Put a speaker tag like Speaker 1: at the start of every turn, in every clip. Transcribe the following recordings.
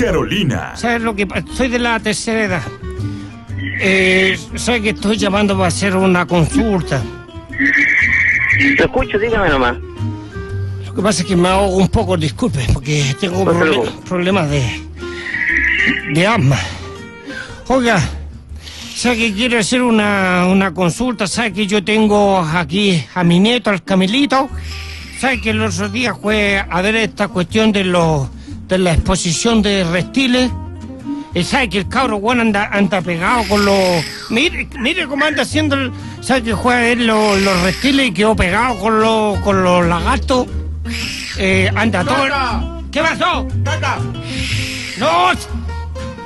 Speaker 1: Carolina.
Speaker 2: ¿Sabes lo que pasa? Soy de la tercera edad. Eh, sé que estoy llamando para hacer una consulta.
Speaker 3: Lo escucho, dígame nomás.
Speaker 2: Lo que pasa es que me ahogo un poco, disculpe, porque tengo
Speaker 3: No
Speaker 2: problemas de, de asma. Oiga, sé que quiere hacer una, una consulta, sabe que yo tengo aquí a mi nieto, al Camilito. Sabe que los otros días fue a ver esta cuestión de los de la exposición de reptiles. Y sabe que el cabro bueno anda, anda pegado con los. Mire, mire cómo anda haciendo el. Sabe que juega ver los, los reptiles y quedó pegado con los, con los lagartos. Eh, anda todo. el- ¿Qué pasó? No,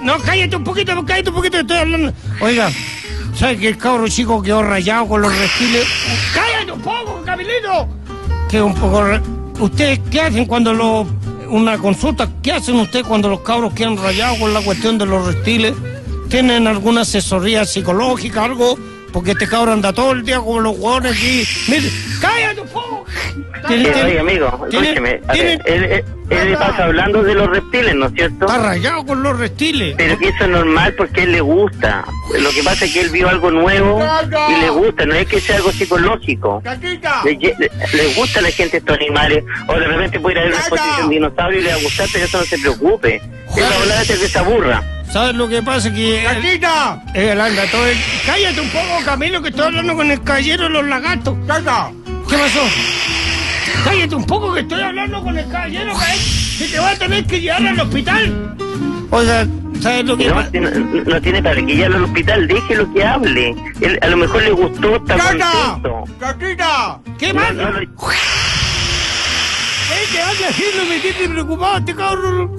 Speaker 2: no, cállate un poquito, cállate un poquito, estoy hablando. Oiga, ¿sabe que el cabro chico quedó rayado con los reptiles? ¡Cállate un poco, Camilito! Que un poco. ¿Ustedes qué hacen cuando los. Una consulta, ¿qué hacen ustedes cuando los cabros quedan rayados con la cuestión de los reptiles? ¿Tienen alguna asesoría psicológica, algo? Porque este cabro anda todo el día con los hueones aquí. Mire, cállate. Tiene-
Speaker 3: oye, amigo, escúcheme. A ver, él le pasa hablando de los reptiles, ¿no es cierto?
Speaker 2: Está rayado con los reptiles.
Speaker 3: Pero que eso es normal porque a él le gusta. Lo que pasa es que él vio algo nuevo y le gusta, no es que sea algo psicológico. Le, le- le gusta a la gente estos animales. O de repente puede ir a ver una exposición de dinosaurio y le va a gustar, pero eso no se preocupe. Él va a hablar antes que se aburra.
Speaker 2: ¿Sabes lo que pasa? Que él, él anda todo el... Cállate un poco, Camilo, que estoy hablando con el caballero de los lagartos. ¿Qué pasó? Cállate un poco, que estoy hablando con el caballero, que te va a tener que llevar al hospital. Oiga, ¿sabes lo que
Speaker 3: No, no, no tiene para que llevarlo al hospital, déjelo que hable. Él, a lo mejor le gustó, está contento.
Speaker 2: ¿Qué
Speaker 3: No,
Speaker 2: pasa?
Speaker 3: no lo-
Speaker 2: ¿Eh? ¿Qué hace así? No me tiene preocupado este cabrón.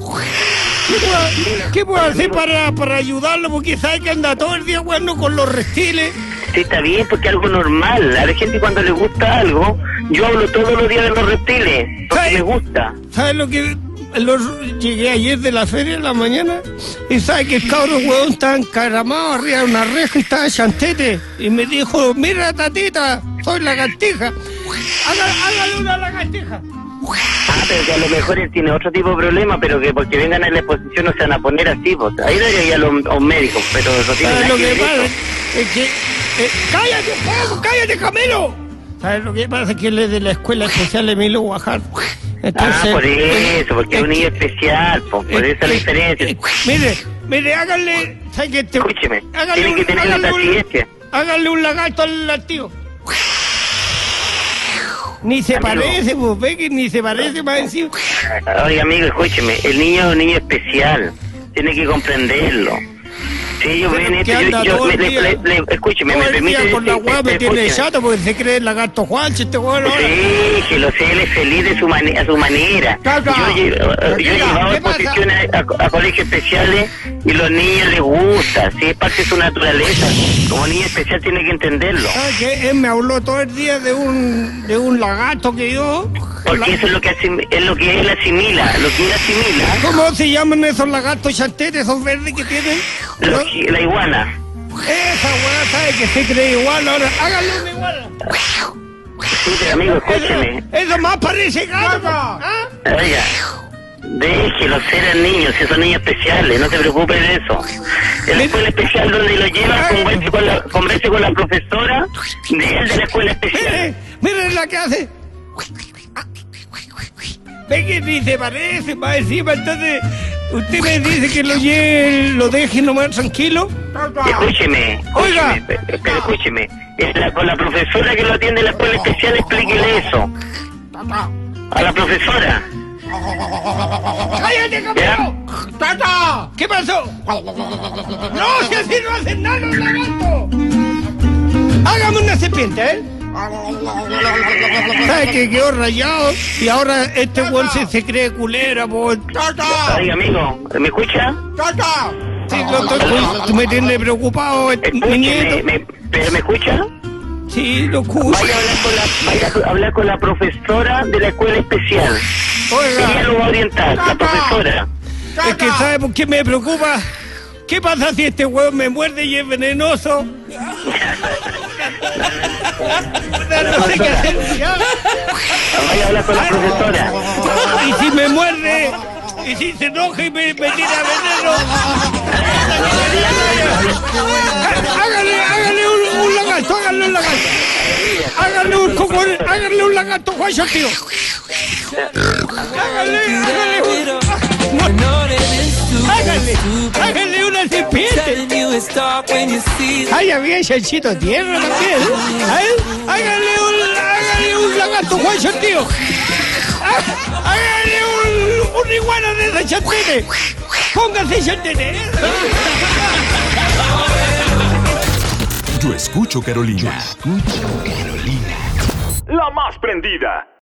Speaker 2: ¿Qué puedo, qué puedo hacer para, para ayudarlo? Porque sabe que anda todo el día jugando con los reptiles.
Speaker 3: Sí, está bien, porque es algo normal. A la gente cuando le gusta algo, yo hablo todos los días de los reptiles, porque me gusta.
Speaker 2: ¿Sabes lo que.? los- llegué ayer de la feria en la mañana y sabe que el cabro huevón estaba encaramado arriba de una reja y estaba chantete. Y me dijo: Mira, tatita, soy lagartija. Hágale una lagartija.
Speaker 3: Ah, pero que a lo mejor él tiene otro tipo de problema, pero que porque vengan a la exposición no se van a poner así, pues. Ahí debería ir a los, a un médico, pero no tiene
Speaker 2: ¿Sabes
Speaker 3: nada
Speaker 2: lo
Speaker 3: que
Speaker 2: pasa? Es que. eh, ¡Cállate un poco! ¡Cállate, Camilo! ¿Sabes lo que pasa? Que él es de la escuela especial Emilio Guajar. Entonces,
Speaker 3: Ah, por
Speaker 2: eh,
Speaker 3: eso, porque es un
Speaker 2: eh,
Speaker 3: niño especial, pues, por
Speaker 2: eh,
Speaker 3: eso es la
Speaker 2: eh,
Speaker 3: diferencia.
Speaker 2: eh, mire, mire, háganle. ¿Sabes qué? Te-
Speaker 3: Escúcheme,
Speaker 2: háganle
Speaker 3: tiene
Speaker 2: un-
Speaker 3: que tener
Speaker 2: háganle
Speaker 3: la
Speaker 2: un-
Speaker 3: paciencia.
Speaker 2: Háganle un lagarto al, al tío. Ni se
Speaker 3: Amigo.
Speaker 2: parece, pues ve que ni se parece más encima.
Speaker 3: Oye, amigo, escúcheme, el niño es un niño especial, tiene que comprenderlo. Si ellos
Speaker 2: Pero
Speaker 3: ven esto, yo, yo- me- le- le- le- escúcheme,
Speaker 2: Todo
Speaker 3: me permite
Speaker 2: día con la
Speaker 3: decir-
Speaker 2: weá me tiene chato porque se cree el lagarto Juancho este.
Speaker 3: Sí, que lo sé, él es feliz de su, a su manera.
Speaker 2: Caca.
Speaker 3: Yo, yo he
Speaker 2: Mira,
Speaker 3: llevado
Speaker 2: ¿qué pasa?
Speaker 3: exposiciones a, a- a colegios especiales y los niños les gusta, sí, es parte de su naturaleza. Como niño especial tiene que entenderlo.
Speaker 2: ¿Sabes qué? Él me habló todo el día de un, de un lagarto que yo...
Speaker 3: Porque eso es lo que es lo que él asimila, lo que él asimila,
Speaker 2: ¿Cómo se llaman esos lagartos chantetes, esos verdes que tienen?
Speaker 3: La iguana.
Speaker 2: Esa weá sabe que se cree igual ahora. Háganle una igual.
Speaker 3: Sí, pero amigo, escúcheme.
Speaker 2: Eso, eso más parece gato. ¿ah?
Speaker 3: Oiga, déjelo ser al niño, si son niños especiales, no se preocupe de eso. En la escuela especial donde lo lleva, converse con la, converse con la profesora de él de la escuela especial.
Speaker 2: Mire, mire la que hace. Ve que ni se parece, más encima, entonces usted me dice que lo lleve, lo deje nomás tranquilo.
Speaker 3: Escúcheme,
Speaker 2: Oiga.
Speaker 3: escúcheme, pe- pero escúcheme. Es la- con la profesora que lo atiende en la escuela especial, explíquele eso. A la profesora.
Speaker 2: ¡Cállate, Camilo! ¡Tata! ¿Qué pasó? ¡No, si así no hacen nada los lagartos! Hágame una serpiente, ¿eh? ¿Sabes que quedó rayado? Y ahora este weón se, se cree culera, por...
Speaker 3: Oiga, amigo, ¿me escucha?
Speaker 2: Sí, lo estoy- tú me tienes preocupado, eh, mi
Speaker 3: Escúcheme,
Speaker 2: nieto.
Speaker 3: me, ¿pero me escucha?
Speaker 2: Sí, lo escucho.
Speaker 3: Vaya a hablar con la, vaya a hablar con la profesora de la escuela especial. Ella
Speaker 2: Oiga,
Speaker 3: lo va a orientar, la profesora.
Speaker 2: es que ¿sabe por qué me preocupa? ¿Qué pasa si este hueón me muerde y es venenoso? No sé qué hacer.
Speaker 3: Vaya a hablar con la profesora.
Speaker 2: Y si me muerde Y si se enoja y me, me tira veneno. hágale, hágale un, un lagarto, hágale un lagarto. Hágale un cocodrilo, hágale un lagarto, Juan tío. Hágale, hágale Ay, había chanchito tierra también. Ay, hágale un, hágale un lagarto, Juan tío. Hágale un, un iguana de chantene. Póngase chantene.
Speaker 1: Yo escucho Carolina. Yo escucho Carolina.
Speaker 4: La más prendida.